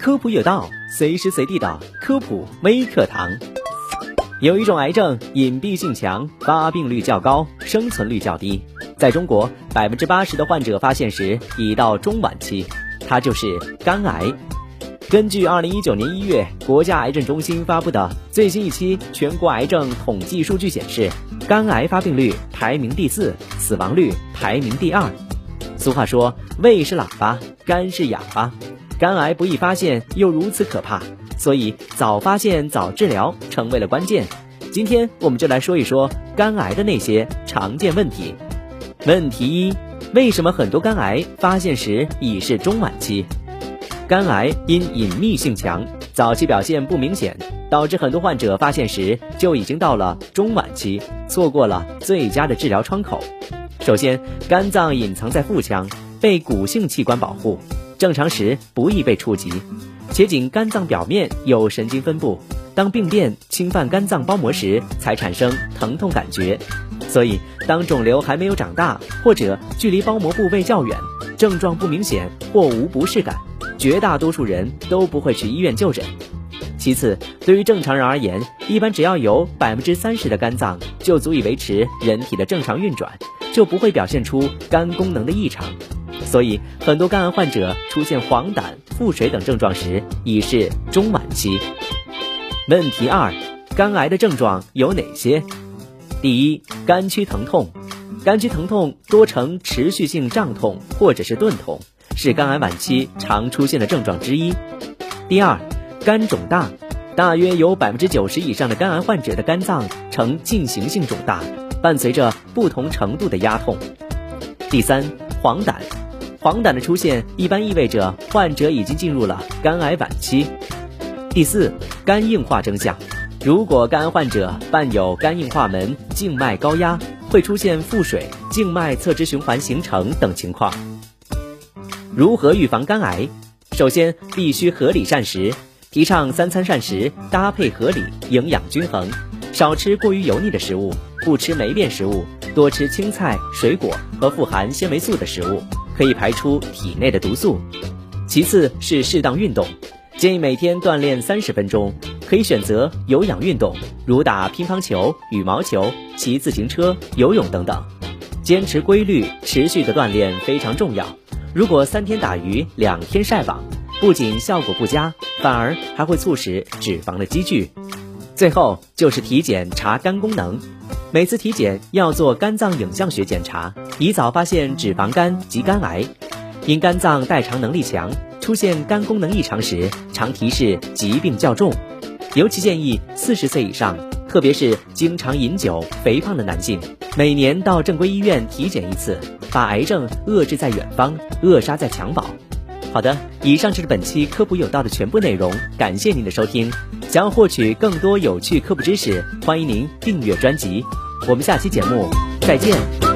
科普有道，随时随地的科普微课堂。有一种癌症隐蔽性强，发病率较高，生存率较低。在中国，百分之八十的患者发现时已到中晚期，它就是肝癌。根据二零一九年一月国家癌症中心发布的最新一期全国癌症统计数据显示，肝癌发病率排名第四，死亡率排名第二。俗话说，胃是喇叭，肝是哑巴。肝癌不易发现，又如此可怕，所以早发现、早治疗成为了关键。今天我们就来说一说肝癌的那些常见问题。问题一：为什么很多肝癌发现时已是中晚期？肝癌因隐秘性强，早期表现不明显，导致很多患者发现时就已经到了中晚期，错过了最佳的治疗窗口。首先，肝脏隐藏在腹腔，被骨性器官保护。正常时不易被触及，且仅肝脏表面有神经分布，当病变侵犯肝脏包膜时才产生疼痛感觉。所以，当肿瘤还没有长大或者距离包膜部位较远，症状不明显或无不适感，绝大多数人都不会去医院就诊。其次，对于正常人而言，一般只要有百分之三十的肝脏就足以维持人体的正常运转，就不会表现出肝功能的异常。所以，很多肝癌患者出现黄疸、腹水等症状时，已是中晚期。问题二：肝癌的症状有哪些？第一，肝区疼痛。肝区疼痛多呈持续性胀痛或者是钝痛，是肝癌晚期常出现的症状之一。第二，肝肿大，大约有百分之九十以上的肝癌患者的肝脏呈进行性肿大，伴随着不同程度的压痛。第三，黄疸。黄疸的出现一般意味着患者已经进入了肝癌晚期。第四，肝硬化征象，如果肝癌患者伴有肝硬化门、静脉高压，会出现腹水、静脉侧支循环形成等情况。如何预防肝癌？首先必须合理膳食，提倡三餐膳食搭配合理，营养均衡，少吃过于油腻的食物，不吃霉变食物，多吃青菜、水果和富含纤维素的食物。可以排出体内的毒素。其次是适当运动，建议每天锻炼三十分钟，可以选择有氧运动，如打乒乓球、羽毛球、骑自行车、游泳等等。坚持规律、持续的锻炼非常重要。如果三天打鱼两天晒网，不仅效果不佳，反而还会促使脂肪的积聚。最后就是体检查肝功能。每次体检要做肝脏影像学检查，以早发现脂肪肝及肝癌。因肝脏代偿能力强，出现肝功能异常时，常提示疾病较重。尤其建议四十岁以上，特别是经常饮酒、肥胖的男性，每年到正规医院体检一次，把癌症遏制在远方，扼杀在襁褓。好的，以上就是本期科普有道的全部内容，感谢您的收听。想要获取更多有趣科普知识，欢迎您订阅专辑。我们下期节目再见。